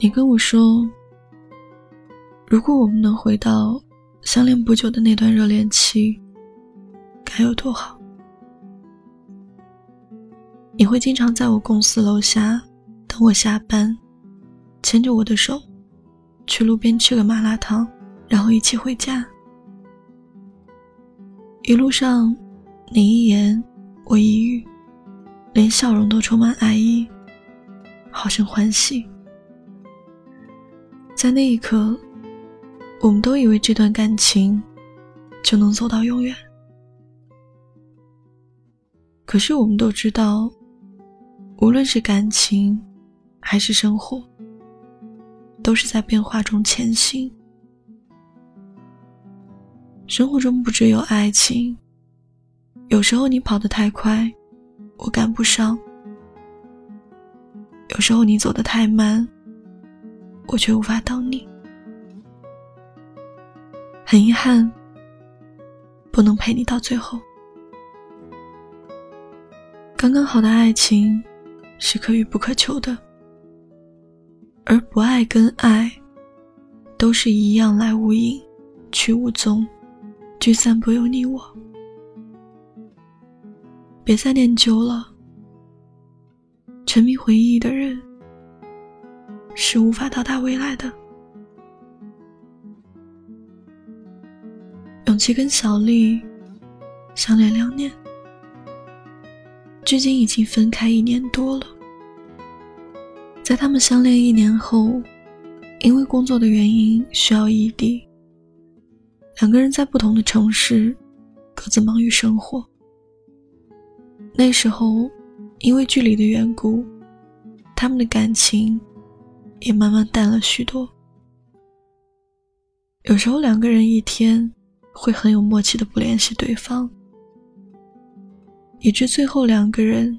你跟我说，如果我们能回到相恋不久的那段热恋期，该有多好。你会经常在我公司楼下等我下班，牵着我的手，去路边吃个麻辣烫，然后一起回家。一路上，你一言我一语，连笑容都充满爱意，好生欢喜。在那一刻，我们都以为这段感情就能走到永远。可是我们都知道，无论是感情还是生活，都是在变化中前行。生活中不只有爱情，有时候你跑得太快，我赶不上；有时候你走得太慢。我却无法等，很遗憾，不能陪你到最后。刚刚好的爱情是可遇不可求的，而不爱跟爱都是一样，来无影，去无踪，聚散不由你我。别再念旧了，沉迷回忆的人。是无法到达未来的。琪跟小丽相恋两年，距今已经分开一年多了。在他们相恋一年后，因为工作的原因需要异地，两个人在不同的城市，各自忙于生活。那时候，因为距离的缘故，他们的感情。也慢慢淡了许多。有时候两个人一天会很有默契的不联系对方，以致最后两个人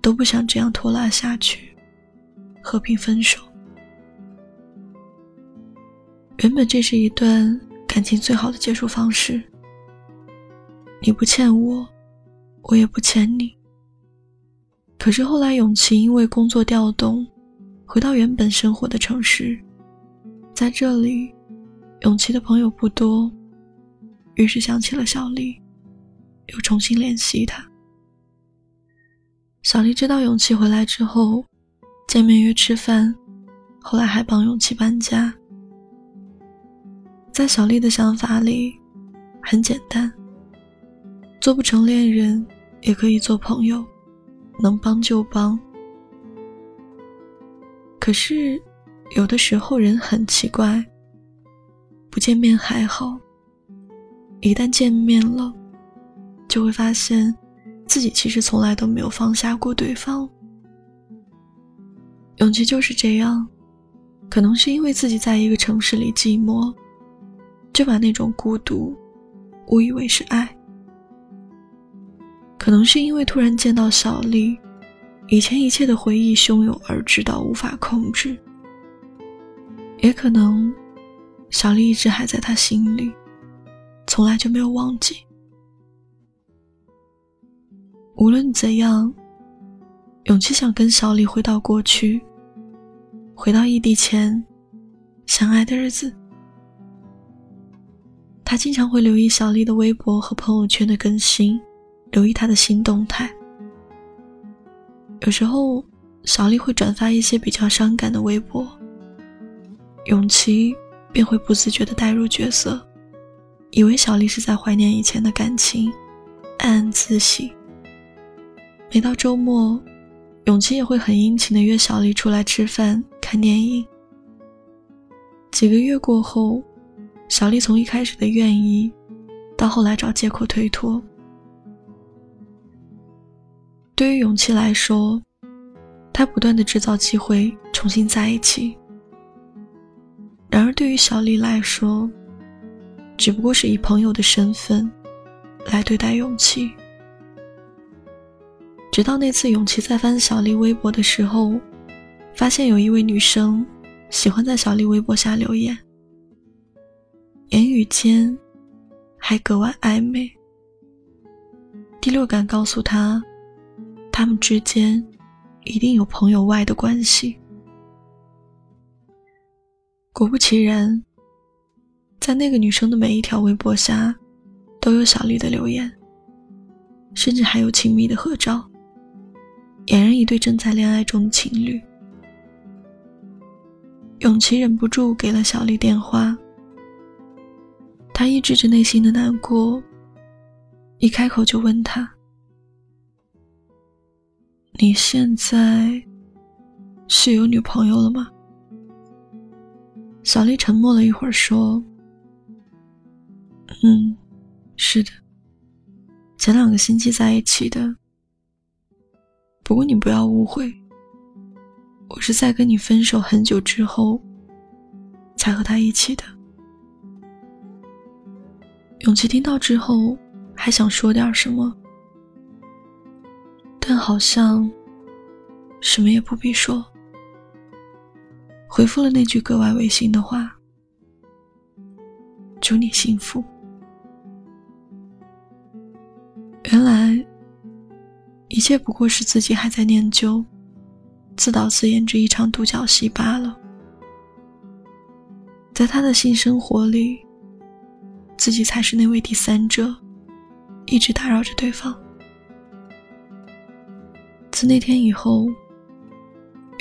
都不想这样拖拉下去，和平分手。原本这是一段感情最好的结束方式，你不欠我，我也不欠你。可是后来永琪因为工作调动。回到原本生活的城市，在这里，永琪的朋友不多，于是想起了小丽，又重新联系她。小丽知道勇气回来之后，见面约吃饭，后来还帮勇气搬家。在小丽的想法里，很简单，做不成恋人，也可以做朋友，能帮就帮。可是，有的时候人很奇怪，不见面还好，一旦见面了，就会发现自己其实从来都没有放下过对方。永琪就是这样，可能是因为自己在一个城市里寂寞，就把那种孤独误以为是爱；可能是因为突然见到小丽。以前一切的回忆汹涌而至到无法控制，也可能小丽一直还在他心里，从来就没有忘记。无论怎样，永琪想跟小丽回到过去，回到异地前相爱的日子。他经常会留意小丽的微博和朋友圈的更新，留意她的新动态。有时候，小丽会转发一些比较伤感的微博，永琪便会不自觉地带入角色，以为小丽是在怀念以前的感情，暗暗自喜。每到周末，永琪也会很殷勤的约小丽出来吃饭、看电影。几个月过后，小丽从一开始的愿意，到后来找借口推脱。对于勇气来说，他不断的制造机会重新在一起。然而，对于小丽来说，只不过是以朋友的身份来对待勇气。直到那次，勇气在翻小丽微博的时候，发现有一位女生喜欢在小丽微博下留言，言语间还格外暧昧。第六感告诉他。他们之间一定有朋友外的关系。果不其然，在那个女生的每一条微博下，都有小丽的留言，甚至还有亲密的合照，俨然一对正在恋爱中的情侣。永琪忍不住给了小丽电话，他抑制着内心的难过，一开口就问她：“你现在是有女朋友了吗？”小丽沉默了一会儿，说：“嗯，是的，前两个星期在一起的。不过你不要误会，我是在跟你分手很久之后才和他一起的。”永琪听到之后还想说点什么，但好像什么也不必说。回复了那句格外违心的话：“祝你幸福。”原来，一切不过是自己还在念旧，自导自演这一场独角戏罢了。在他的性生活里，自己才是那位第三者，一直打扰着对方。自那天以后，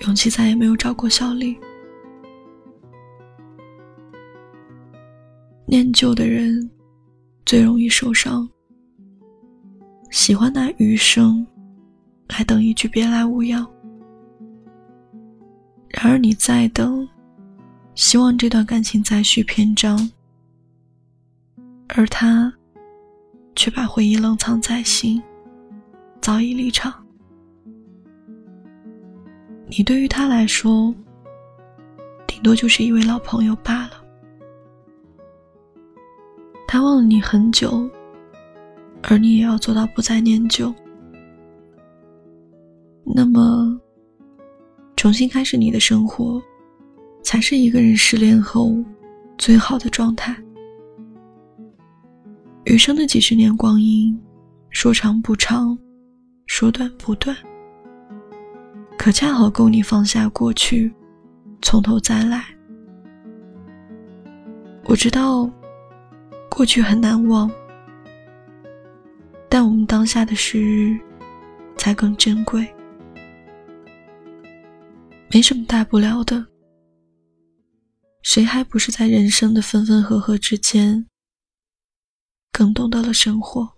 勇气再也没有找过小丽。念旧的人最容易受伤，喜欢拿余生来等一句“别来无恙”。然而你再等，希望这段感情再续篇章，而他却把回忆冷藏在心，早已离场。你对于他来说，顶多就是一位老朋友罢了。他忘了你很久，而你也要做到不再念旧。那么，重新开始你的生活，才是一个人失恋后最好的状态。余生的几十年光阴，说长不长，说短不短，可恰好够你放下过去，从头再来。我知道。过去很难忘，但我们当下的时日才更珍贵。没什么大不了的，谁还不是在人生的分分合合之间，更懂得了生活？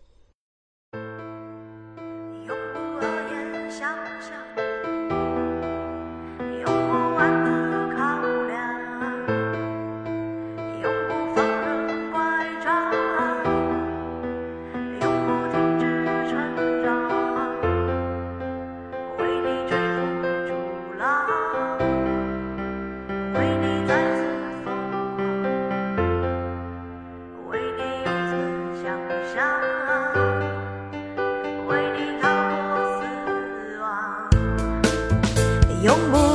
你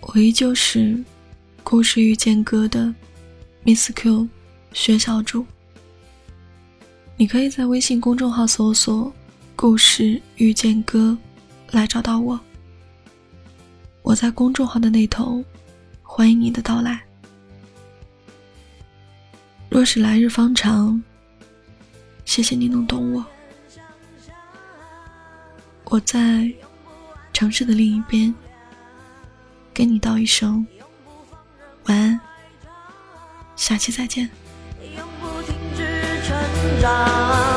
我依旧是故事遇见歌的 Miss Q 薛小主。你可以在微信公众号搜索“故事遇见歌”来找到我。我在公众号的那头，欢迎你的到来。若是来日方长，谢谢你能懂我。我在。城市的另一边，跟你道一声晚安，下期再见。永不停止成长。